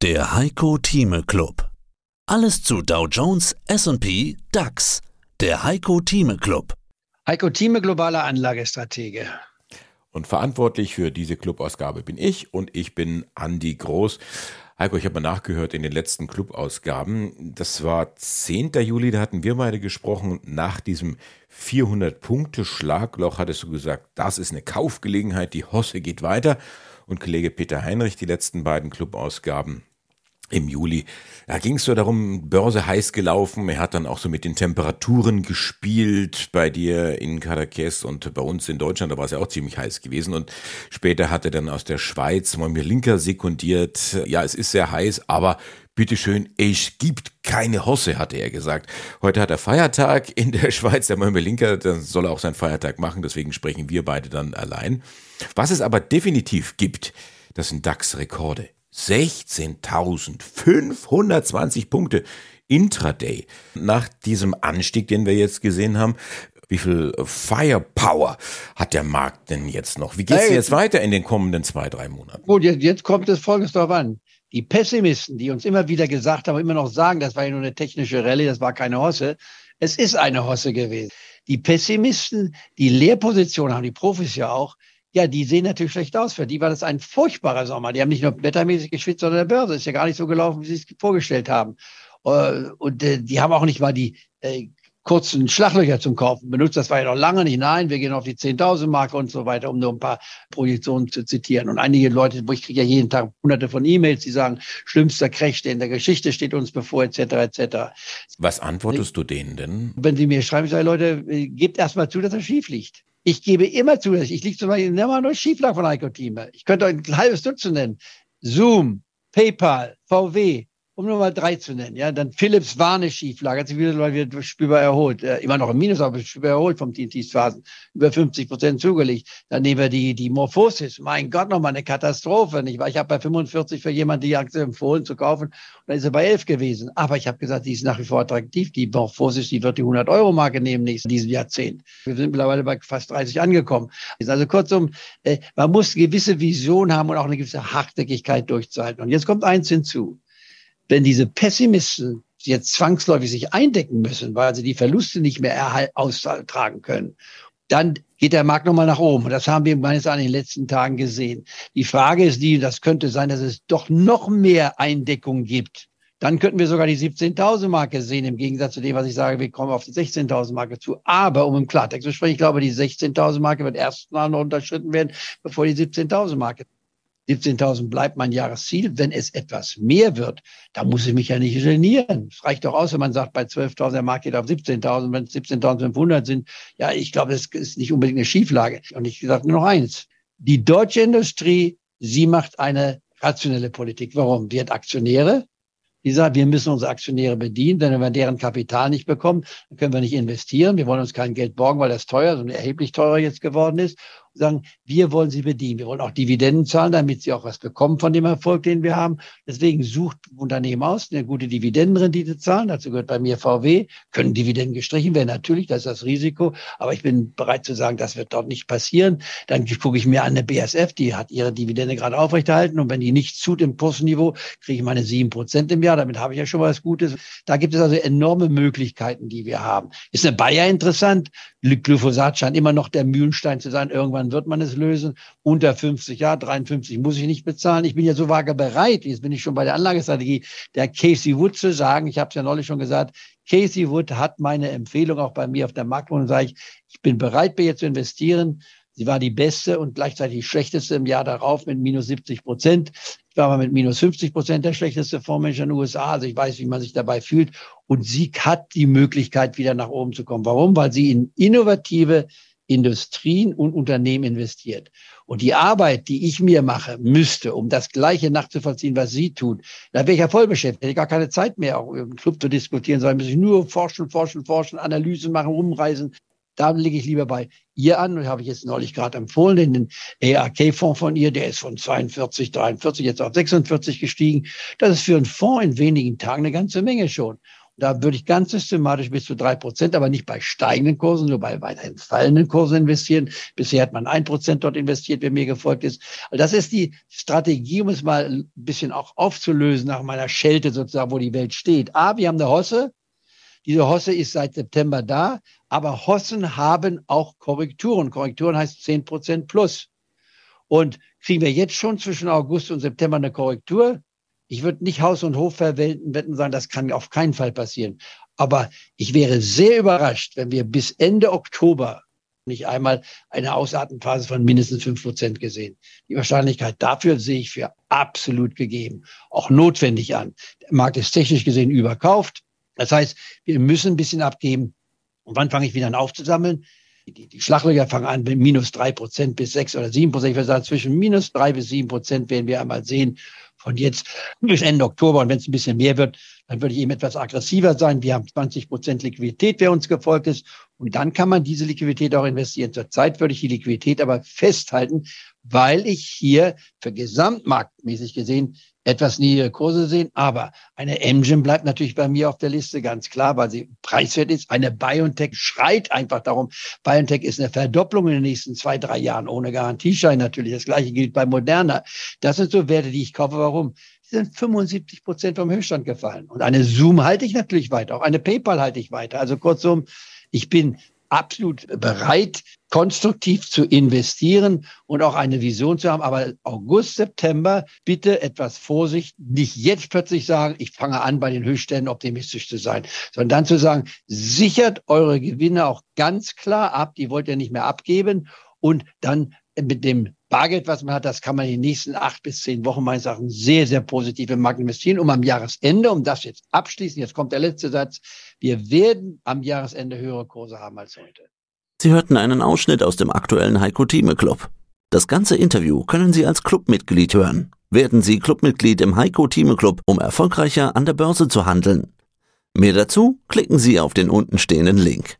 Der Heiko Thieme Club. Alles zu Dow Jones, S&P, DAX. Der Heiko Thieme Club. Heiko Thieme, globaler Anlagestratege. Und verantwortlich für diese Clubausgabe bin ich und ich bin Andi Groß. Heiko, ich habe mal nachgehört in den letzten Clubausgaben. Das war 10. Juli, da hatten wir beide gesprochen. Nach diesem 400-Punkte-Schlagloch hattest du gesagt, das ist eine Kaufgelegenheit, die Hosse geht weiter. Und Kollege Peter Heinrich, die letzten beiden Clubausgaben im Juli. Da ging es so darum, Börse heiß gelaufen. Er hat dann auch so mit den Temperaturen gespielt bei dir in Cadaqués und bei uns in Deutschland. Da war es ja auch ziemlich heiß gewesen. Und später hat er dann aus der Schweiz mal mir Linker sekundiert. Ja, es ist sehr heiß, aber bitteschön, es gibt keine Hosse, hatte er gesagt. Heute hat er Feiertag in der Schweiz, der Linker, dann soll er auch seinen Feiertag machen, deswegen sprechen wir beide dann allein. Was es aber definitiv gibt, das sind DAX-Rekorde. 16.520 Punkte intraday. Nach diesem Anstieg, den wir jetzt gesehen haben, wie viel Firepower hat der Markt denn jetzt noch? Wie geht es jetzt weiter in den kommenden zwei, drei Monaten? Gut, jetzt, jetzt kommt es folgendes darauf an. Die Pessimisten, die uns immer wieder gesagt haben, immer noch sagen, das war ja nur eine technische Rallye, das war keine Hosse. Es ist eine Hosse gewesen. Die Pessimisten, die Lehrposition haben, die Profis ja auch, ja, die sehen natürlich schlecht aus. Für die war das ein furchtbarer Sommer. Die haben nicht nur wettermäßig geschwitzt, sondern der Börse ist ja gar nicht so gelaufen, wie sie es vorgestellt haben. Äh, und äh, die haben auch nicht mal die äh, kurzen Schlaglöcher zum Kaufen benutzt. Das war ja noch lange nicht. Nein, wir gehen auf die 10.000 Marke und so weiter, um nur ein paar Projektionen zu zitieren. Und einige Leute, wo ich kriege ja jeden Tag hunderte von E-Mails, die sagen, schlimmster Crash, der in der Geschichte steht uns bevor, etc., etc. Was antwortest du denen denn? Wenn sie mir schreiben, ich sage, Leute, gebt erst zu, dass er schief liegt. Ich gebe immer zu, ich liege zum Beispiel immer nur Schieflage von Heiko Thieme. Ich könnte euch ein halbes Dutzend nennen. Zoom, PayPal, VW, um nur mal drei zu nennen, ja, dann Philips war eine Schieflage, hat sich wieder, wieder spürbar erholt, äh, immer noch im Minus, aber spürbar erholt vom TNT-Phasen, über 50 Prozent zugelegt. Dann nehmen wir die, die Morphosis, mein Gott, nochmal eine Katastrophe, nicht wahr? Ich habe bei 45 für jemanden die Aktie empfohlen zu kaufen, und dann ist sie bei 11 gewesen. Aber ich habe gesagt, die ist nach wie vor attraktiv, die Morphosis, die wird die 100-Euro-Marke nehmen nächsten, diesem Jahrzehnt. Wir sind mittlerweile bei fast 30 angekommen. Also kurzum, äh, man muss gewisse Vision haben und auch eine gewisse Hartnäckigkeit durchzuhalten. Und jetzt kommt eins hinzu wenn diese Pessimisten jetzt zwangsläufig sich eindecken müssen, weil sie die Verluste nicht mehr austragen können, dann geht der Markt nochmal nach oben. Und das haben wir meines Erachtens in den letzten Tagen gesehen. Die Frage ist die, das könnte sein, dass es doch noch mehr Eindeckung gibt. Dann könnten wir sogar die 17.000 Marke sehen, im Gegensatz zu dem, was ich sage, wir kommen auf die 16.000 Marke zu. Aber um im Klartext zu sprechen, ich glaube, die 16.000 Marke wird erst noch unterschritten werden, bevor die 17.000 Marke 17.000 bleibt mein Jahresziel. Wenn es etwas mehr wird, dann muss ich mich ja nicht genieren. Es reicht doch aus, wenn man sagt, bei 12.000 der Markt geht auf 17.000, wenn es 17.500 sind. Ja, ich glaube, das ist nicht unbedingt eine Schieflage. Und ich sage nur noch eins. Die deutsche Industrie, sie macht eine rationelle Politik. Warum? Die hat Aktionäre, die sagen, wir müssen unsere Aktionäre bedienen, denn wenn wir deren Kapital nicht bekommen, dann können wir nicht investieren. Wir wollen uns kein Geld borgen, weil das teuer, sondern erheblich teurer jetzt geworden ist sagen, wir wollen sie bedienen. Wir wollen auch Dividenden zahlen, damit sie auch was bekommen von dem Erfolg, den wir haben. Deswegen sucht Unternehmen aus, eine gute Dividendenrendite zahlen. Dazu gehört bei mir VW. Können Dividenden gestrichen werden? Natürlich, das ist das Risiko. Aber ich bin bereit zu sagen, das wird dort nicht passieren. Dann gucke ich mir an eine BSF, die hat ihre Dividende gerade aufrechterhalten. Und wenn die nicht tut im Kursniveau, kriege ich meine sieben Prozent im Jahr. Damit habe ich ja schon was Gutes. Da gibt es also enorme Möglichkeiten, die wir haben. Ist eine Bayer interessant? Glyphosat scheint immer noch der Mühlenstein zu sein. Irgendwann dann wird man es lösen. Unter 50, ja, 53 muss ich nicht bezahlen. Ich bin ja so vage bereit, jetzt bin ich schon bei der Anlagestrategie, der Casey Wood zu sagen, ich habe es ja neulich schon gesagt, Casey Wood hat meine Empfehlung auch bei mir auf der Marktwohnung, sage ich, ich bin bereit, bei ihr zu investieren. Sie war die beste und gleichzeitig die schlechteste im Jahr darauf mit minus 70 Prozent. Ich war mal mit minus 50 Prozent der schlechteste Fondsmanager in den USA. Also ich weiß, wie man sich dabei fühlt. Und sie hat die Möglichkeit, wieder nach oben zu kommen. Warum? Weil sie in innovative Industrien und Unternehmen investiert. Und die Arbeit, die ich mir mache, müsste, um das Gleiche nachzuvollziehen, was Sie tun, da wäre ich ja voll beschäftigt. Hätte gar keine Zeit mehr, auch im Club zu diskutieren, sondern muss ich nur forschen, forschen, forschen, Analysen machen, rumreisen. Da lege ich lieber bei ihr an. Und habe ich jetzt neulich gerade empfohlen, den EAK-Fonds von ihr, der ist von 42, 43 jetzt auf 46 gestiegen. Das ist für einen Fonds in wenigen Tagen eine ganze Menge schon. Da würde ich ganz systematisch bis zu drei Prozent, aber nicht bei steigenden Kursen, nur bei weiterhin fallenden Kursen investieren. Bisher hat man ein Prozent dort investiert, wer mir gefolgt ist. Also das ist die Strategie, um es mal ein bisschen auch aufzulösen nach meiner Schelte sozusagen, wo die Welt steht. A, wir haben eine Hosse. Diese Hosse ist seit September da, aber Hossen haben auch Korrekturen. Korrekturen heißt zehn Prozent plus. Und kriegen wir jetzt schon zwischen August und September eine Korrektur, ich würde nicht Haus und Hof verwenden, wetten sagen, das kann auf keinen Fall passieren. Aber ich wäre sehr überrascht, wenn wir bis Ende Oktober nicht einmal eine Ausatmenphase von mindestens fünf Prozent gesehen. Die Wahrscheinlichkeit dafür sehe ich für absolut gegeben, auch notwendig an. Der Markt ist technisch gesehen überkauft. Das heißt, wir müssen ein bisschen abgeben. Und wann fange ich wieder an aufzusammeln? Die, die Schlaglöcher fangen an mit minus drei Prozent bis sechs oder sieben Prozent. Ich würde sagen, zwischen minus drei bis sieben Prozent werden wir einmal sehen von jetzt bis Ende Oktober. Und wenn es ein bisschen mehr wird, dann würde ich eben etwas aggressiver sein. Wir haben 20 Prozent Liquidität, wer uns gefolgt ist. Und dann kann man diese Liquidität auch investieren. Zurzeit würde ich die Liquidität aber festhalten, weil ich hier für gesamtmarktmäßig gesehen etwas niedrige Kurse sehen. Aber eine Engine bleibt natürlich bei mir auf der Liste ganz klar, weil sie preiswert ist. Eine BioNTech schreit einfach darum. BioNTech ist eine Verdopplung in den nächsten zwei, drei Jahren ohne Garantieschein natürlich. Das gleiche gilt bei Moderna. Das sind so Werte, die ich kaufe. Warum? Die sind 75 Prozent vom Höchststand gefallen. Und eine Zoom halte ich natürlich weiter. Auch eine PayPal halte ich weiter. Also kurzum, ich bin absolut bereit, konstruktiv zu investieren und auch eine Vision zu haben. Aber August, September, bitte etwas Vorsicht. Nicht jetzt plötzlich sagen, ich fange an, bei den Höchstständen optimistisch zu sein, sondern dann zu sagen, sichert eure Gewinne auch ganz klar ab. Die wollt ihr nicht mehr abgeben. Und dann mit dem Bargeld, was man hat, das kann man in den nächsten acht bis zehn Wochen meines Erachtens sehr, sehr positiv im Markt investieren, um am Jahresende, um das jetzt abschließen, jetzt kommt der letzte Satz, wir werden am Jahresende höhere Kurse haben als heute. Sie hörten einen Ausschnitt aus dem aktuellen Heiko Thieme Club. Das ganze Interview können Sie als Clubmitglied hören. Werden Sie Clubmitglied im Heiko Thieme Club, um erfolgreicher an der Börse zu handeln. Mehr dazu klicken Sie auf den untenstehenden Link.